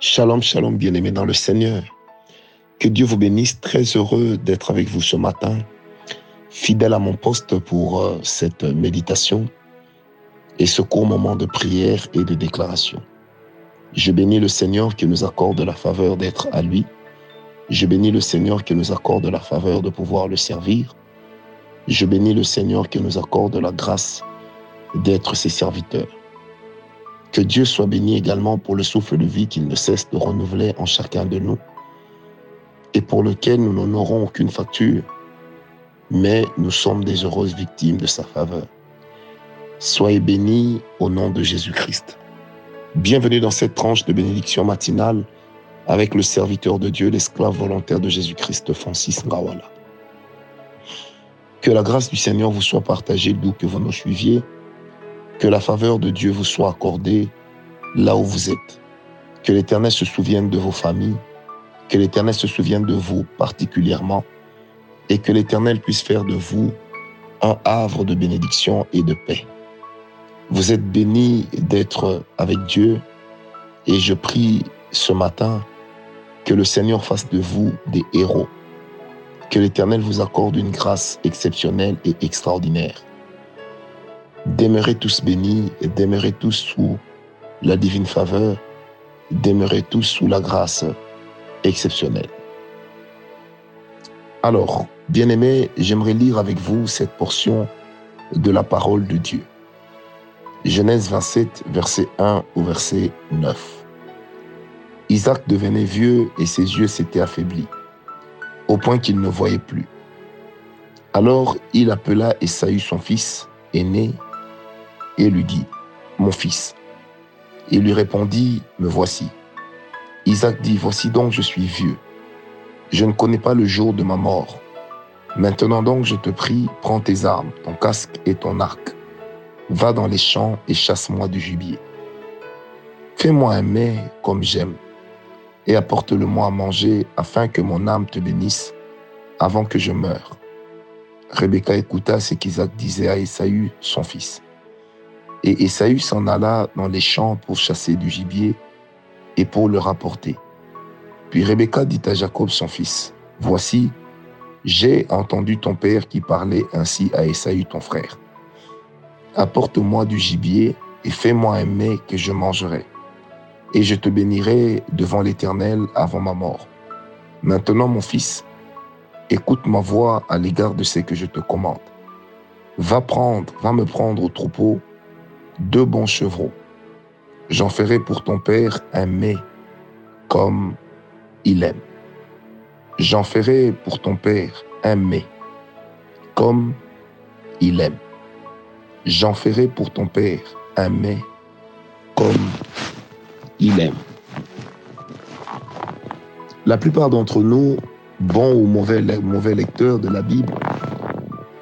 Shalom, shalom, bien-aimés dans le Seigneur. Que Dieu vous bénisse. Très heureux d'être avec vous ce matin, fidèle à mon poste pour euh, cette méditation et ce court moment de prière et de déclaration. Je bénis le Seigneur qui nous accorde la faveur d'être à lui. Je bénis le Seigneur qui nous accorde la faveur de pouvoir le servir. Je bénis le Seigneur qui nous accorde la grâce d'être ses serviteurs. Que Dieu soit béni également pour le souffle de vie qu'il ne cesse de renouveler en chacun de nous et pour lequel nous n'en aurons aucune facture, mais nous sommes des heureuses victimes de sa faveur. Soyez bénis au nom de Jésus-Christ. Bienvenue dans cette tranche de bénédiction matinale avec le serviteur de Dieu, l'esclave volontaire de Jésus-Christ, Francis Ngawala. Que la grâce du Seigneur vous soit partagée d'où que vous nous suiviez que la faveur de Dieu vous soit accordée là où vous êtes. Que l'Éternel se souvienne de vos familles, que l'Éternel se souvienne de vous particulièrement, et que l'Éternel puisse faire de vous un havre de bénédiction et de paix. Vous êtes bénis d'être avec Dieu, et je prie ce matin que le Seigneur fasse de vous des héros, que l'Éternel vous accorde une grâce exceptionnelle et extraordinaire Demeurez tous bénis et demeurez tous sous la divine faveur, demeurez tous sous la grâce exceptionnelle. Alors, bien-aimés, j'aimerais lire avec vous cette portion de la parole de Dieu. Genèse 27, verset 1 au verset 9. Isaac devenait vieux et ses yeux s'étaient affaiblis, au point qu'il ne voyait plus. Alors il appela Esaü son fils aîné et lui dit, Mon fils. Il lui répondit, Me voici. Isaac dit, Voici donc je suis vieux. Je ne connais pas le jour de ma mort. Maintenant donc, je te prie, prends tes armes, ton casque et ton arc. Va dans les champs et chasse-moi du gibier. Fais-moi un mets comme j'aime, et apporte-le-moi à manger afin que mon âme te bénisse avant que je meure. Rebecca écouta ce qu'Isaac disait à Esaü, son fils. Et Esaü s'en alla dans les champs pour chasser du gibier et pour le rapporter. Puis Rebecca dit à Jacob son fils, Voici, j'ai entendu ton père qui parlait ainsi à Esaü ton frère. Apporte-moi du gibier et fais-moi un mets que je mangerai. Et je te bénirai devant l'Éternel avant ma mort. Maintenant, mon fils, écoute ma voix à l'égard de ce que je te commande. Va prendre, va me prendre au troupeau deux bons chevreaux. J'en ferai pour ton père un mets comme il aime. J'en ferai pour ton père un mets comme il aime. J'en ferai pour ton père un mets comme il aime. La plupart d'entre nous, bons ou mauvais, lecteurs de la Bible,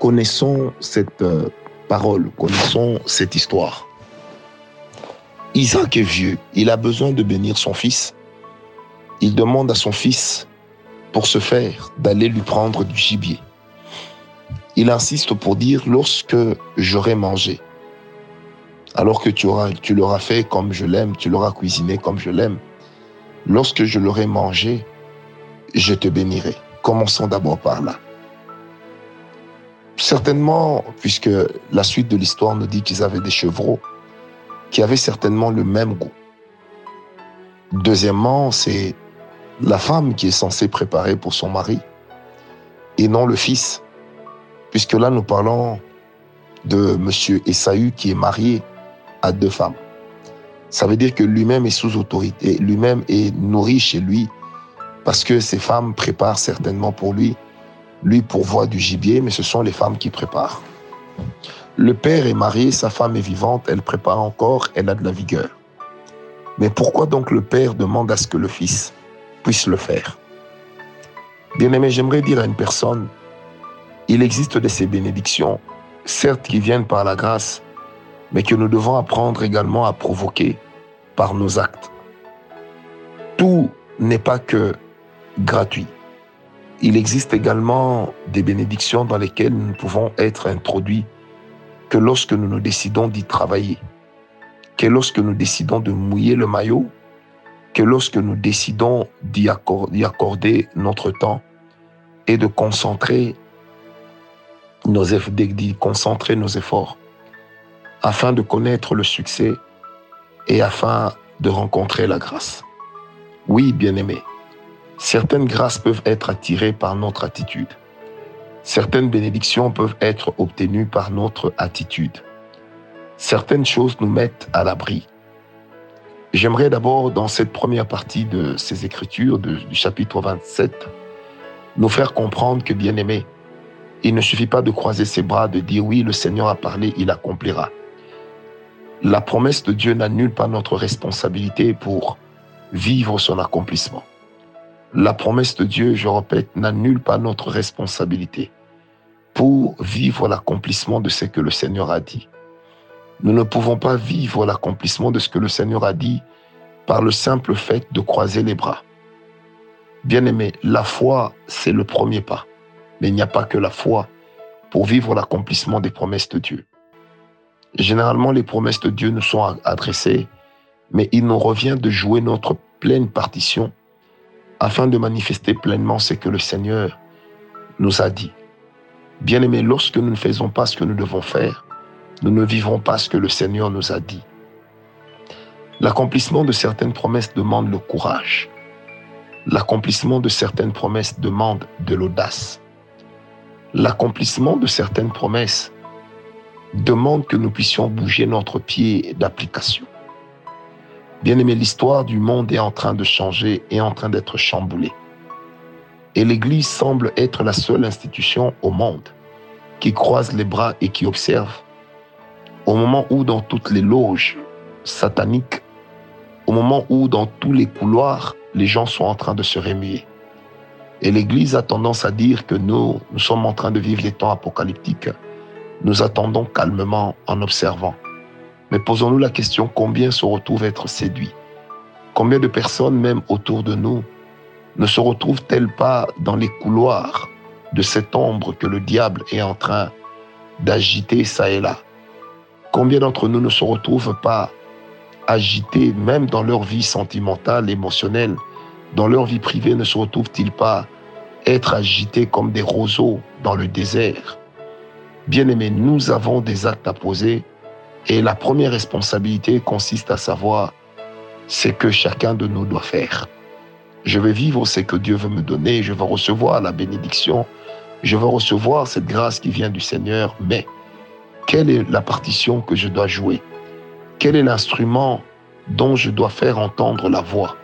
connaissons cette euh, parole, connaissons cette histoire. Isaac est vieux, il a besoin de bénir son fils. Il demande à son fils, pour ce faire, d'aller lui prendre du gibier. Il insiste pour dire, lorsque j'aurai mangé, alors que tu, tu l'auras fait comme je l'aime, tu l'auras cuisiné comme je l'aime, lorsque je l'aurai mangé, je te bénirai. Commençons d'abord par là. Certainement, puisque la suite de l'histoire nous dit qu'ils avaient des chevreaux qui avaient certainement le même goût. Deuxièmement, c'est la femme qui est censée préparer pour son mari et non le fils, puisque là nous parlons de monsieur Esaü qui est marié à deux femmes. Ça veut dire que lui-même est sous autorité, lui-même est nourri chez lui parce que ses femmes préparent certainement pour lui lui pourvoit du gibier, mais ce sont les femmes qui préparent. Le père est marié, sa femme est vivante, elle prépare encore, elle a de la vigueur. Mais pourquoi donc le père demande à ce que le fils puisse le faire? Bien aimé, j'aimerais dire à une personne, il existe de ces bénédictions, certes qui viennent par la grâce, mais que nous devons apprendre également à provoquer par nos actes. Tout n'est pas que gratuit il existe également des bénédictions dans lesquelles nous pouvons être introduits que lorsque nous nous décidons d'y travailler, que lorsque nous décidons de mouiller le maillot, que lorsque nous décidons d'y accorder, notre temps et de concentrer nos, concentrer nos efforts afin de connaître le succès et afin de rencontrer la grâce. Oui, bien-aimés, certaines grâces peuvent être attirées par notre attitude. Certaines bénédictions peuvent être obtenues par notre attitude. Certaines choses nous mettent à l'abri J'aimerais d'abord, dans cette première partie de ces écritures, du chapitre 27, nous faire comprendre que, bien aimé, il ne suffit pas de croiser ses bras, de dire oui, le Seigneur a parlé, il accomplira. La promesse de Dieu n'annule pas notre responsabilité pour vivre son accomplissement. La promesse de Dieu, je répète, n'annule pas notre responsabilité pour vivre l'accomplissement de ce que le Seigneur a dit. Nous ne pouvons pas vivre l'accomplissement de ce que le Seigneur a dit par le simple fait de croiser les bras. Bien-aimé, la foi, c'est le premier pas. Mais il n'y a pas que la foi pour vivre l'accomplissement des promesses de Dieu. Généralement, les promesses de Dieu nous sont adressées, mais il nous revient de jouer notre pleine partition afin de manifester pleinement ce que le Seigneur nous a dit. Bien-aimé, lorsque nous ne faisons pas ce que nous devons faire, nous ne vivrons pas ce que le Seigneur nous a dit. L'accomplissement de certaines promesses demande le courage. L'accomplissement de certaines promesses demande de l'audace. L'accomplissement de certaines promesses demande que nous puissions bouger notre pied d'application. Bien aimé, l'histoire du monde est en train de changer et en train d'être chamboulée. Et l'Église semble être la seule institution au monde qui croise les bras et qui observe au moment où dans toutes les loges sataniques, au moment où dans tous les couloirs, les gens sont en train de se remuer. Et l'Église a tendance à dire que nous, nous sommes en train de vivre les temps apocalyptiques. Nous attendons calmement en observant. Mais posons-nous la question, combien se retrouvent être séduits? Combien de personnes, même autour de nous, ne se retrouvent-elles pas dans les couloirs de cette ombre que le diable est en train d'agiter ça et là? Combien d'entre nous ne se retrouvent pas agités, même dans leur vie sentimentale, émotionnelle, dans leur vie privée, ne se retrouvent-ils pas être agités comme des roseaux dans le désert? Bien-aimés, nous avons des actes à poser et la première responsabilité consiste à savoir ce que chacun de nous doit faire. Je vais vivre ce que Dieu veut me donner, je vais recevoir la bénédiction, je vais recevoir cette grâce qui vient du Seigneur, mais quelle est la partition que je dois jouer? Quel est l'instrument dont je dois faire entendre la voix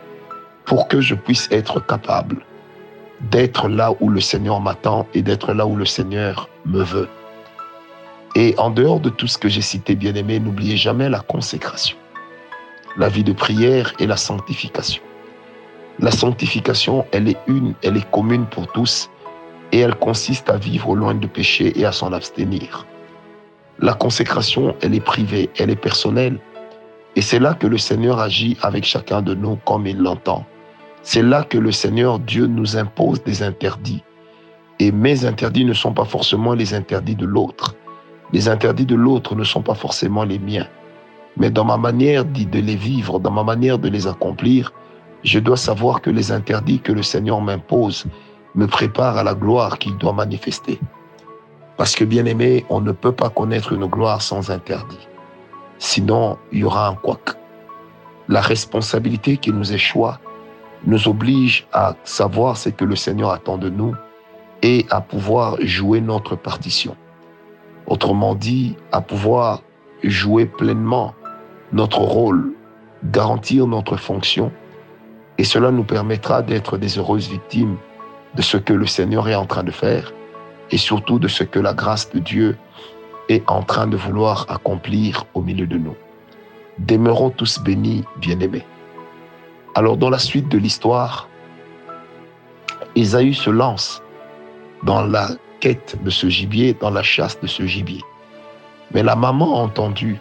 pour que je puisse être capable d'être là où le Seigneur m'attend et d'être là où le Seigneur me veut? Et en dehors de tout ce que j'ai cité, bien aimé, n'oubliez jamais la consécration, la vie de prière et la sanctification. La sanctification, elle est une, elle est commune pour tous et elle consiste à vivre loin de péché et à s'en abstenir. La consécration, elle est privée, elle est personnelle. Et c'est là que le Seigneur agit avec chacun de nous comme il l'entend. C'est là que le Seigneur Dieu nous impose des interdits. Et mes interdits ne sont pas forcément les interdits de l'autre. Les interdits de l'autre ne sont pas forcément les miens. Mais dans ma manière de les vivre, dans ma manière de les accomplir, je dois savoir que les interdits que le Seigneur m'impose me préparent à la gloire qu'il doit manifester. Parce que bien aimé, on ne peut pas connaître une gloire sans interdit. Sinon, il y aura un couac. La responsabilité qui nous échoue nous oblige à savoir ce que le Seigneur attend de nous et à pouvoir jouer notre partition. Autrement dit, à pouvoir jouer pleinement notre rôle, garantir notre fonction. Et cela nous permettra d'être des heureuses victimes de ce que le Seigneur est en train de faire et surtout de ce que la grâce de Dieu est en train de vouloir accomplir au milieu de nous. Demeurons tous bénis, bien-aimés. Alors dans la suite de l'histoire, Ésaü se lance dans la quête de ce gibier, dans la chasse de ce gibier. Mais la maman a entendu.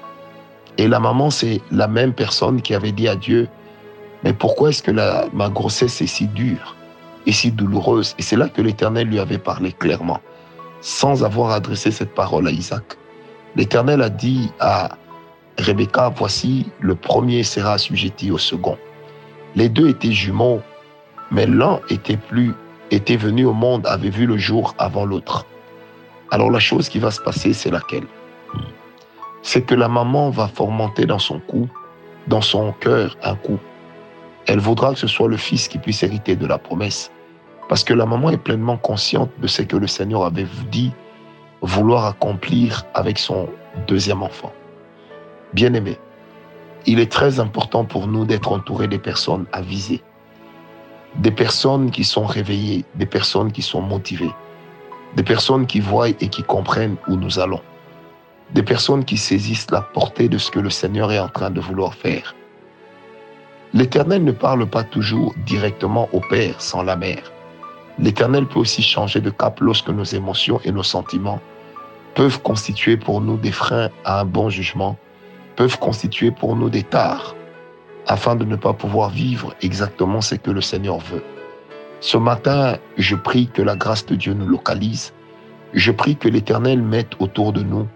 Et la maman, c'est la même personne qui avait dit à Dieu, mais pourquoi est-ce que ma grossesse est si dure et si douloureuse? Et c'est là que l'Éternel lui avait parlé clairement sans avoir adressé cette parole à Isaac. L'Éternel a dit à Rebecca, voici, le premier sera assujetti au second. Les deux étaient jumeaux, mais l'un était plus était venu au monde, avait vu le jour avant l'autre. Alors la chose qui va se passer, c'est laquelle? C'est que la maman va fomenter dans son cou, dans son cœur, un coup. Elle voudra que ce soit le fils qui puisse hériter de la promesse. Parce que la maman est pleinement consciente de ce que le Seigneur avait dit vouloir accomplir avec son deuxième enfant. Bien-aimé, il est très important pour nous d'être entourés des personnes avisées, des personnes qui sont réveillées, des personnes qui sont motivées, des personnes qui voient et qui comprennent où nous allons, des personnes qui saisissent la portée de ce que le Seigneur est en train de vouloir faire. L'Éternel ne parle pas toujours directement au Père sans la mère. L'Éternel peut aussi changer de cap lorsque nos émotions et nos sentiments peuvent constituer pour nous des freins à un bon jugement, peuvent constituer pour nous des tares, afin de ne pas pouvoir vivre exactement ce que le Seigneur veut. Ce matin, je prie que la grâce de Dieu nous localise. Je prie que l'Éternel mette autour de nous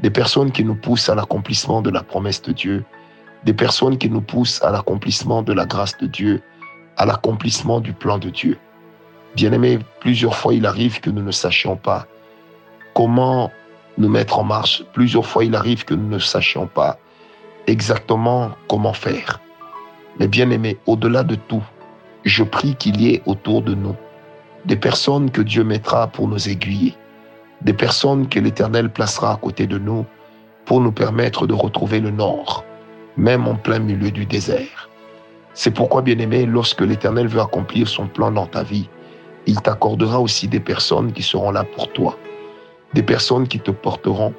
des personnes qui nous poussent à l'accomplissement de la promesse de Dieu, des personnes qui nous poussent à l'accomplissement de la grâce de Dieu, à l'accomplissement du plan de Dieu. Bien-aimés, plusieurs fois il arrive que nous ne sachions pas comment nous mettre en marche. Plusieurs fois il arrive que nous ne sachions pas exactement comment faire. Mais bien-aimés, au-delà de tout, je prie qu'il y ait autour de nous des personnes que Dieu mettra pour nous aiguiller, des personnes que l'Éternel placera à côté de nous pour nous permettre de retrouver le nord, même en plein milieu du désert. C'est pourquoi, bien-aimé, lorsque l'Éternel veut accomplir son plan dans ta vie, il t'accordera aussi des personnes qui seront là pour toi, des personnes qui te porteront,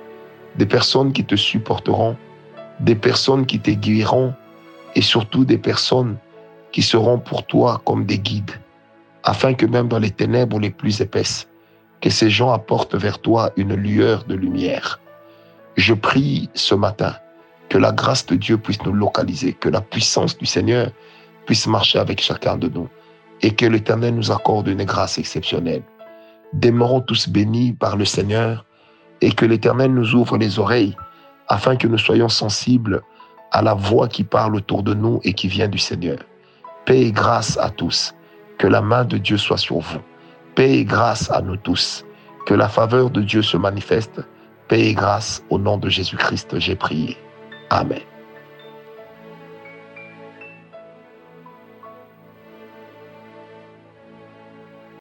des personnes qui te supporteront, des personnes qui t'aiguilleront et surtout des personnes qui seront pour toi comme des guides, afin que même dans les ténèbres les plus épaisses, que ces gens apportent vers toi une lueur de lumière. Je prie ce matin que la grâce de Dieu puisse nous localiser, que la puissance du Seigneur puisse marcher avec chacun de nous et que l'Éternel nous accorde une grâce exceptionnelle. Demeurons tous bénis par le Seigneur et que l'Éternel nous ouvre les oreilles afin que nous soyons sensibles à la voix qui parle autour de nous et qui vient du Seigneur. Paix et grâce à tous. Que la main de Dieu soit sur vous. Paix et grâce à nous tous. Que la faveur de Dieu se manifeste. Paix et grâce au nom de Jésus-Christ, j'ai prié. Amén.